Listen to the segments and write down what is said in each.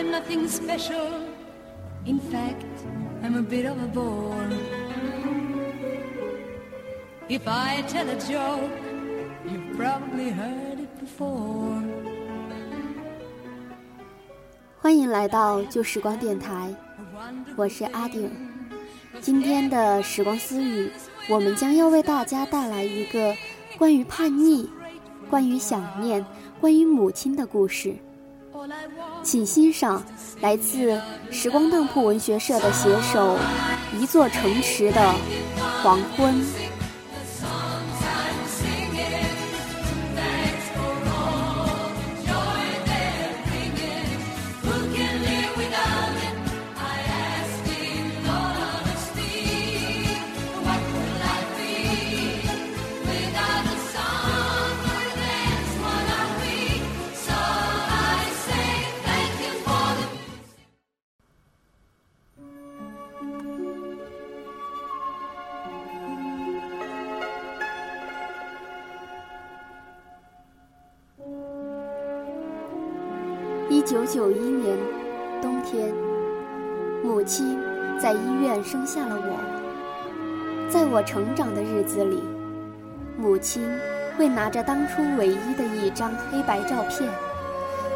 I'm nothing special. In fact, I'm a bit of a bore. If I tell a joke, you've probably heard it before. 欢迎来到旧时光电台，我是阿顶。今天的时光私语，我们将要为大家带来一个关于叛逆、关于想念、关于母亲的故事。请欣赏来自时光当铺文学社的写手一座城池的黄昏。一九九一年冬天，母亲在医院生下了我。在我成长的日子里，母亲会拿着当初唯一的一张黑白照片，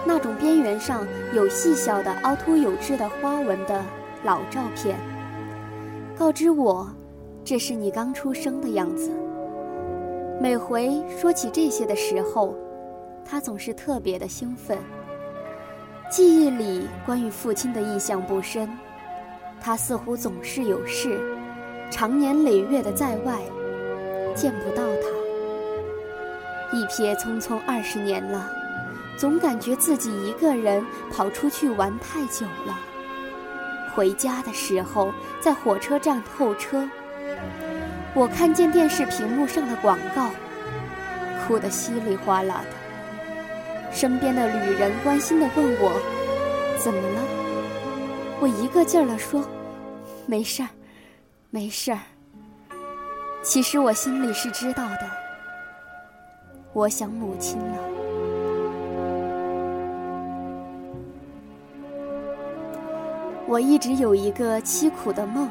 那种边缘上有细小的凹凸有致的花纹的老照片，告知我，这是你刚出生的样子。每回说起这些的时候，她总是特别的兴奋。记忆里关于父亲的印象不深，他似乎总是有事，长年累月的在外，见不到他。一瞥匆匆二十年了，总感觉自己一个人跑出去玩太久了。回家的时候，在火车站候车，我看见电视屏幕上的广告，哭得稀里哗啦的。身边的旅人关心地问我：“怎么了？”我一个劲儿地说：“没事儿，没事儿。”其实我心里是知道的，我想母亲了。我一直有一个凄苦的梦，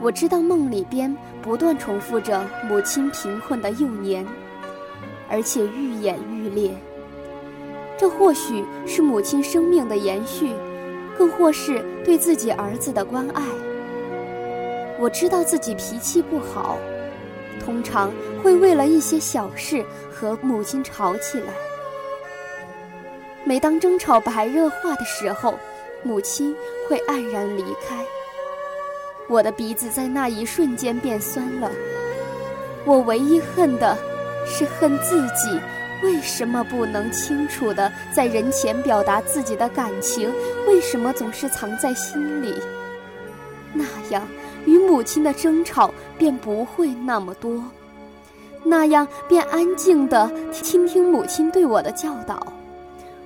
我知道梦里边不断重复着母亲贫困的幼年，而且愈演愈烈。这或许是母亲生命的延续，更或是对自己儿子的关爱。我知道自己脾气不好，通常会为了一些小事和母亲吵起来。每当争吵白热化的时候，母亲会黯然离开。我的鼻子在那一瞬间变酸了。我唯一恨的，是恨自己。为什么不能清楚的在人前表达自己的感情？为什么总是藏在心里？那样，与母亲的争吵便不会那么多，那样便安静的倾听母亲对我的教导，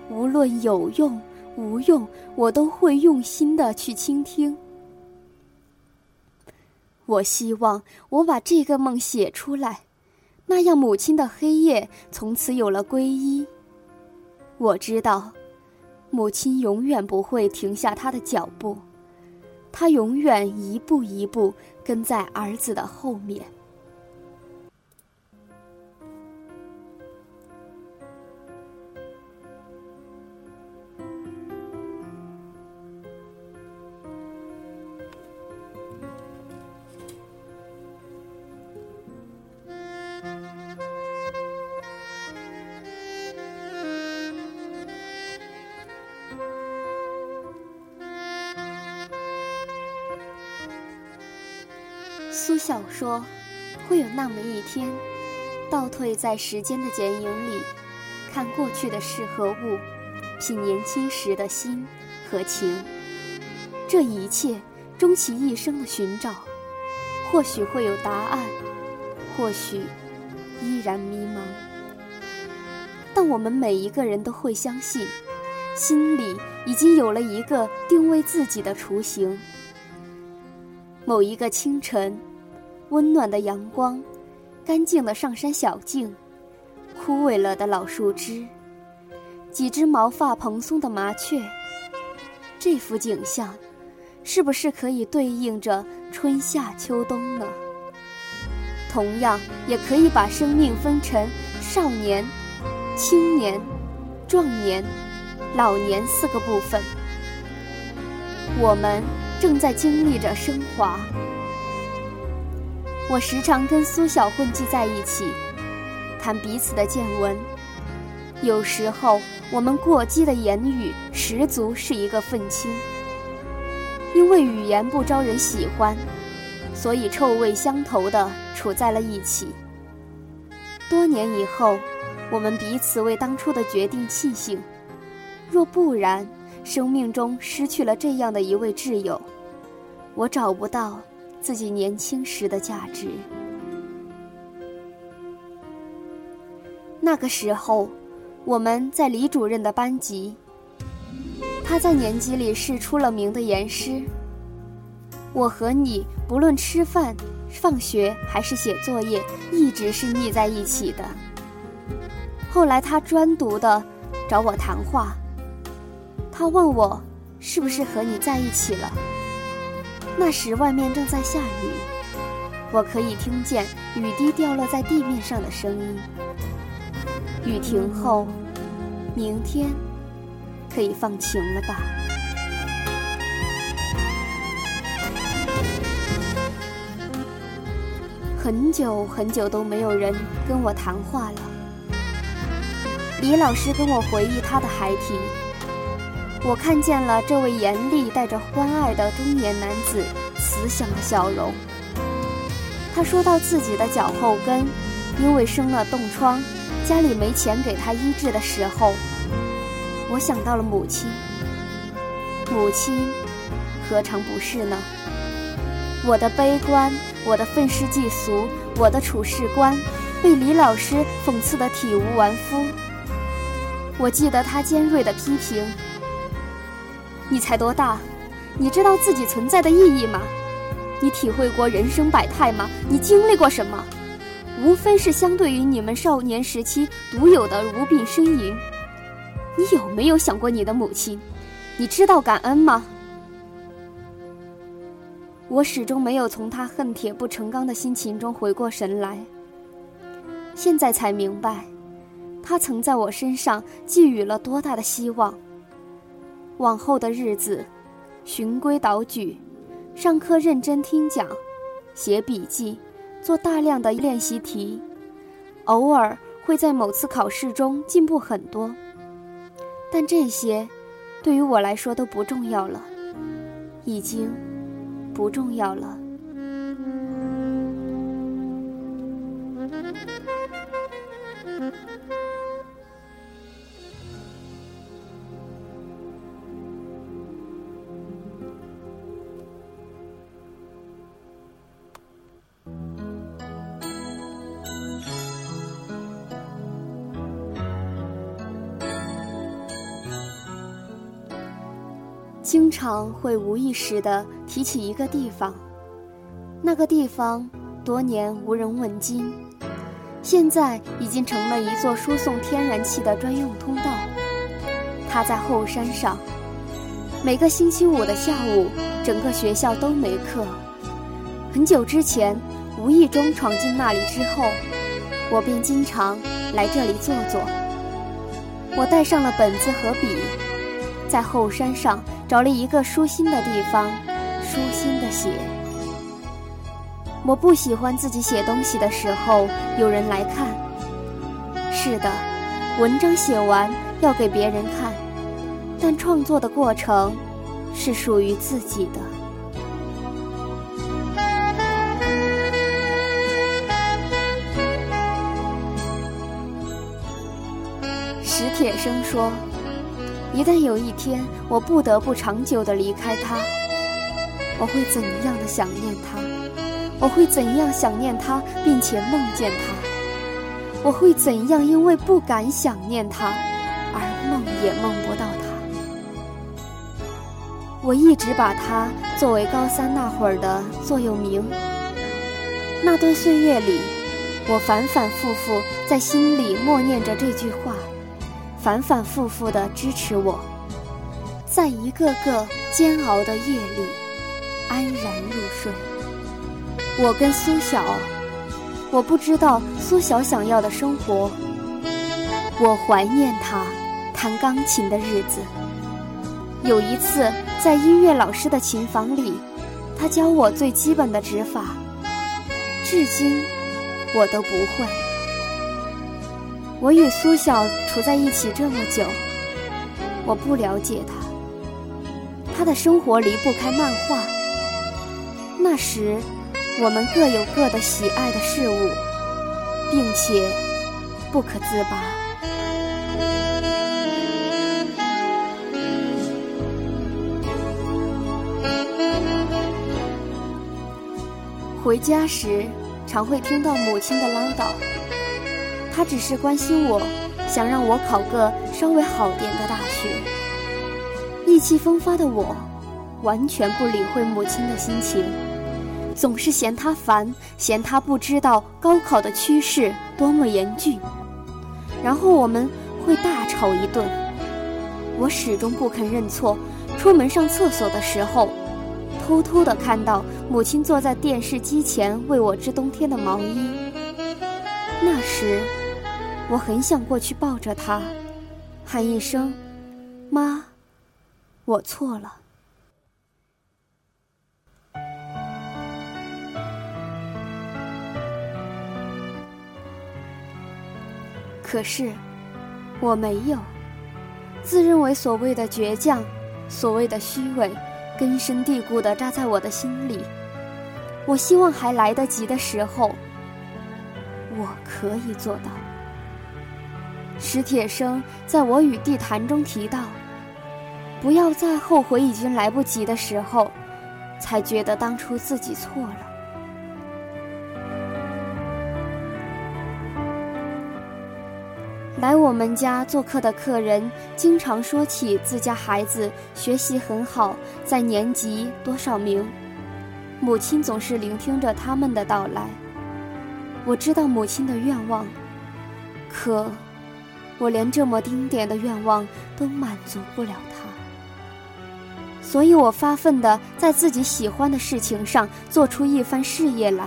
无论有用无用，我都会用心的去倾听。我希望我把这个梦写出来。那样，母亲的黑夜从此有了皈依。我知道，母亲永远不会停下她的脚步，她永远一步一步跟在儿子的后面。天，倒退在时间的剪影里，看过去的事和物，品年轻时的心和情。这一切，终其一生的寻找，或许会有答案，或许依然迷茫。但我们每一个人都会相信，心里已经有了一个定位自己的雏形。某一个清晨，温暖的阳光，干净的上山小径，枯萎了的老树枝，几只毛发蓬松的麻雀，这幅景象，是不是可以对应着春夏秋冬呢？同样，也可以把生命分成少年、青年、壮年、老年四个部分。我们正在经历着升华。我时常跟苏小混迹在一起，谈彼此的见闻。有时候，我们过激的言语十足是一个愤青。因为语言不招人喜欢，所以臭味相投的处在了一起。多年以后，我们彼此为当初的决定庆幸。若不然，生命中失去了这样的一位挚友，我找不到自己年轻时的价值。那个时候，我们在李主任的班级，他在年级里是出了名的严师。我和你不论吃饭、放学还是写作业，一直是腻在一起的。后来他专独的找我谈话。他问我是不是和你在一起了？那时外面正在下雨，我可以听见雨滴掉落在地面上的声音。雨停后，明天可以放晴了吧？很久很久都没有人跟我谈话了。李老师跟我回忆他的孩提。我看见了这位严厉带着欢爱的中年男子慈祥的笑容。他说到自己的脚后跟因为生了冻疮，家里没钱给他医治的时候，我想到了母亲。母亲何尝不是呢？我的悲观，我的愤世嫉俗，我的处事观，被李老师讽刺得体无完肤。我记得他尖锐的批评。你才多大？你知道自己存在的意义吗？你体会过人生百态吗？你经历过什么？无非是相对于你们少年时期独有的无病呻吟。你有没有想过你的母亲？你知道感恩吗？我始终没有从他恨铁不成钢的心情中回过神来。现在才明白，他曾在我身上寄予了多大的希望。往后的日子，循规蹈矩，上课认真听讲，写笔记，做大量的练习题，偶尔会在某次考试中进步很多。但这些，对于我来说都不重要了，已经不重要了。经常会无意识地提起一个地方，那个地方多年无人问津，现在已经成了一座输送天然气的专用通道。它在后山上，每个星期五的下午，整个学校都没课。很久之前，无意中闯进那里之后，我便经常来这里坐坐。我带上了本子和笔，在后山上。找了一个舒心的地方，舒心的写。我不喜欢自己写东西的时候有人来看。是的，文章写完要给别人看，但创作的过程是属于自己的。史铁生说。一旦有一天我不得不长久的离开他，我会怎样的想念他？我会怎样想念他，并且梦见他？我会怎样因为不敢想念他，而梦也梦不到他？我一直把他作为高三那会儿的座右铭。那段岁月里，我反反复复在心里默念着这句话。反反复复的支持我，在一个个煎熬的夜里安然入睡。我跟苏小，我不知道苏小想要的生活。我怀念他弹钢琴的日子。有一次在音乐老师的琴房里，他教我最基本的指法，至今我都不会。我与苏小处在一起这么久，我不了解他。他的生活离不开漫画。那时，我们各有各的喜爱的事物，并且不可自拔。回家时，常会听到母亲的唠叨。他只是关心我，想让我考个稍微好点的大学。意气风发的我，完全不理会母亲的心情，总是嫌她烦，嫌她不知道高考的趋势多么严峻，然后我们会大吵一顿。我始终不肯认错，出门上厕所的时候，偷偷的看到母亲坐在电视机前为我织冬天的毛衣。那时，我很想过去抱着他，喊一声“妈”。我错了。可是，我没有。自认为所谓的倔强，所谓的虚伪，根深蒂固的扎在我的心里。我希望还来得及的时候，我可以做到。史铁生在《我与地坛》中提到。不要在后悔已经来不及的时候，才觉得当初自己错了。来我们家做客的客人经常说起自家孩子学习很好，在年级多少名，母亲总是聆听着他们的到来。我知道母亲的愿望，可我连这么丁点的愿望都满足不了他。所以我发奋的在自己喜欢的事情上做出一番事业来，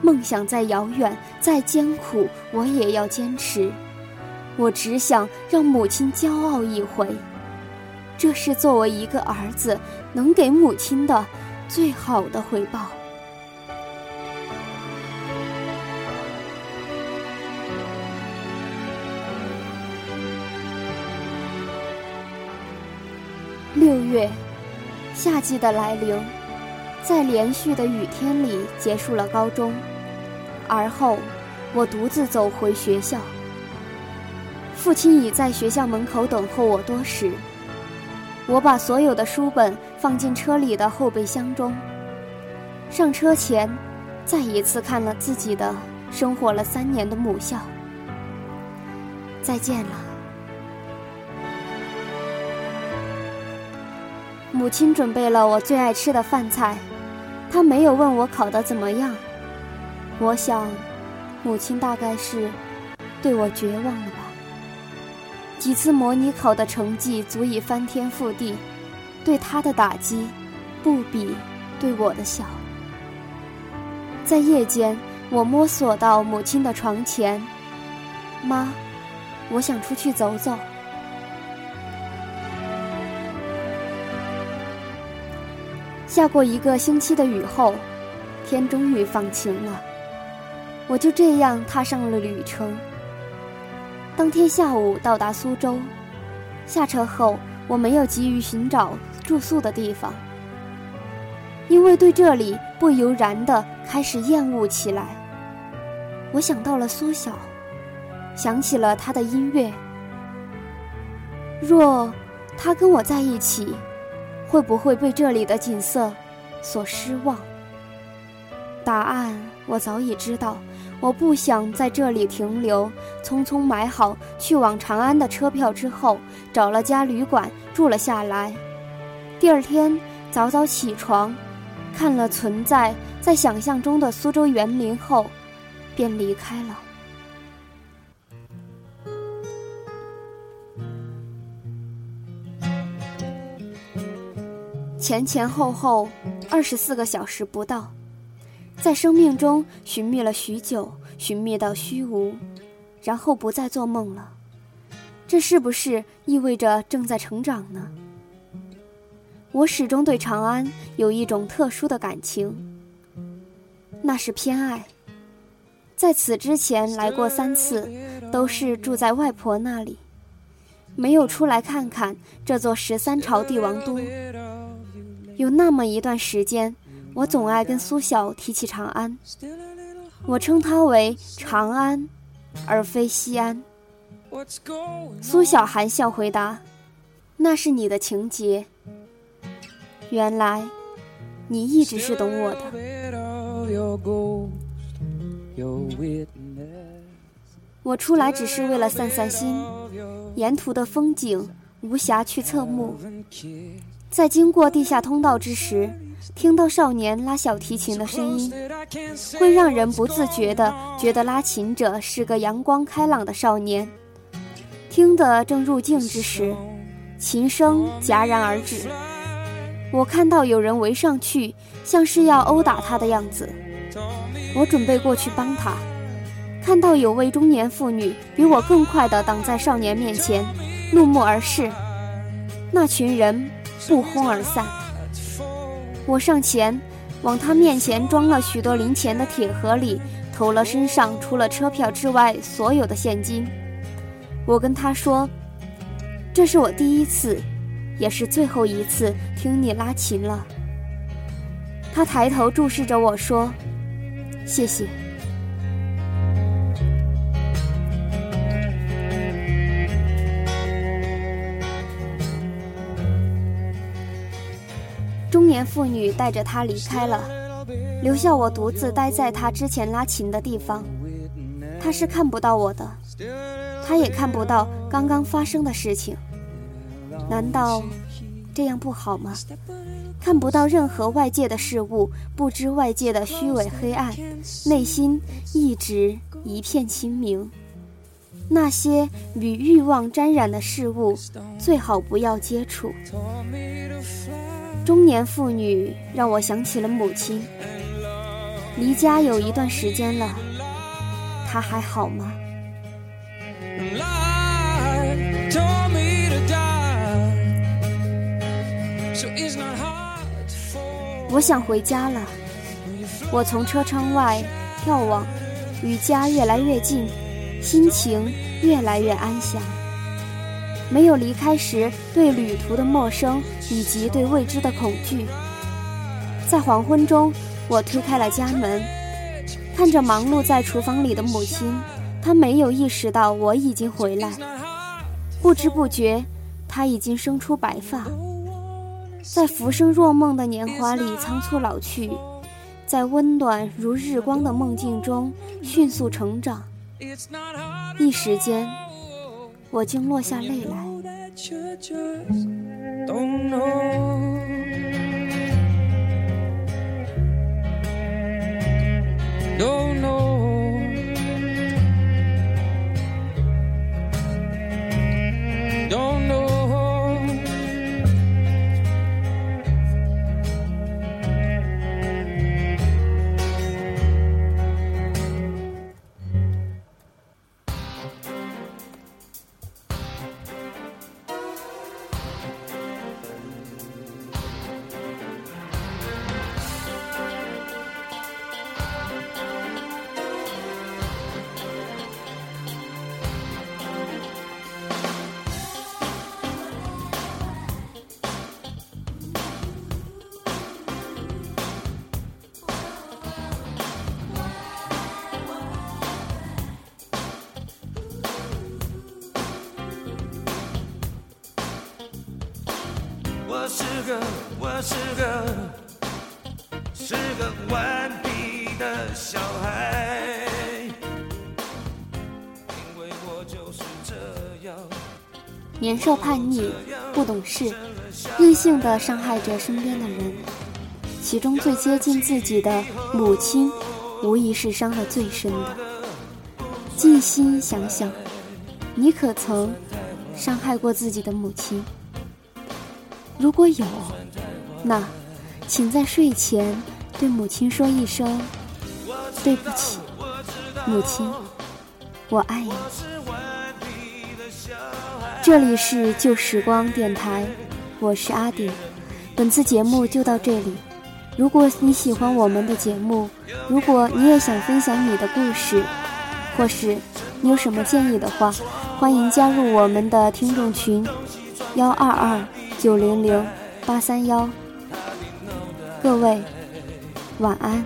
梦想再遥远再艰苦，我也要坚持。我只想让母亲骄傲一回，这是作为一个儿子能给母亲的最好的回报。月，夏季的来临，在连续的雨天里结束了高中。而后，我独自走回学校。父亲已在学校门口等候我多时。我把所有的书本放进车里的后备箱中。上车前，再一次看了自己的生活了三年的母校。再见了。母亲准备了我最爱吃的饭菜，她没有问我考得怎么样。我想，母亲大概是对我绝望了吧。几次模拟考的成绩足以翻天覆地，对她的打击不比对我的小。在夜间，我摸索到母亲的床前，妈，我想出去走走。下过一个星期的雨后，天终于放晴了。我就这样踏上了旅程。当天下午到达苏州，下车后我没有急于寻找住宿的地方，因为对这里不由然的开始厌恶起来。我想到了苏小，想起了他的音乐。若他跟我在一起。会不会被这里的景色所失望？答案我早已知道。我不想在这里停留，匆匆买好去往长安的车票之后，找了家旅馆住了下来。第二天早早起床，看了存在在想象中的苏州园林后，便离开了。前前后后二十四个小时不到，在生命中寻觅了许久，寻觅到虚无，然后不再做梦了。这是不是意味着正在成长呢？我始终对长安有一种特殊的感情，那是偏爱。在此之前来过三次，都是住在外婆那里，没有出来看看这座十三朝帝王都。有那么一段时间，我总爱跟苏晓提起长安，我称它为长安，而非西安。苏小含笑回答：“那是你的情节。原来，你一直是懂我的。我出来只是为了散散心，沿途的风景无暇去侧目。在经过地下通道之时，听到少年拉小提琴的声音，会让人不自觉地觉得拉琴者是个阳光开朗的少年。”听得正入静之时，琴声戛然而止。我看到有人围上去，像是要殴打他的样子。我准备过去帮他，看到有位中年妇女比我更快地挡在少年面前，怒目而视。那群人不轰而散。我上前，往他面前装了许多零钱的铁盒里投了身上除了车票之外所有的现金。我跟他说：“这是我第一次，也是最后一次听你拉琴了。”他抬头注视着我说：“谢谢。”年妇女带着他离开了，留下我独自待在他之前拉琴的地方。他是看不到我的。他也看不到刚刚发生的事情，难道这样不好吗？看不到任何外界的事物，不知外界的虚伪黑暗，内心一直一片清明。那些与欲望沾染的事物，最好不要接触。中年妇女让我想起了母亲，离家有一段时间了，她还好吗？我想回家了。我从车窗外眺望，与家越来越近，心情越来越安详。没有离开时对旅途的陌生以及对未知的恐惧。在黄昏中，我推开了家门，看着忙碌在厨房里的母亲。她没有意识到我已经回来，不知不觉，他已经生出白发，在浮生若梦的年华里仓促老去，在温暖如日光的梦境中迅速成长。一时间，我竟落下泪来。个，我是个，是个顽皮的小孩。因为我就是这样。年少叛逆，不懂事，任性的伤害着身边的人，其中最接近自己的母亲，无疑是伤得最深的。静心想想，你可曾伤害过自己的母亲？如果有，那，请在睡前对母亲说一声对不起，母亲，我爱你。这里是旧时光电台，我是阿顶，本次节目就到这里。如果你喜欢我们的节目，如果你也想分享你的故事，或是你有什么建议的话，欢迎加入我们的听众群：幺二二九零零八三幺。各位，晚安。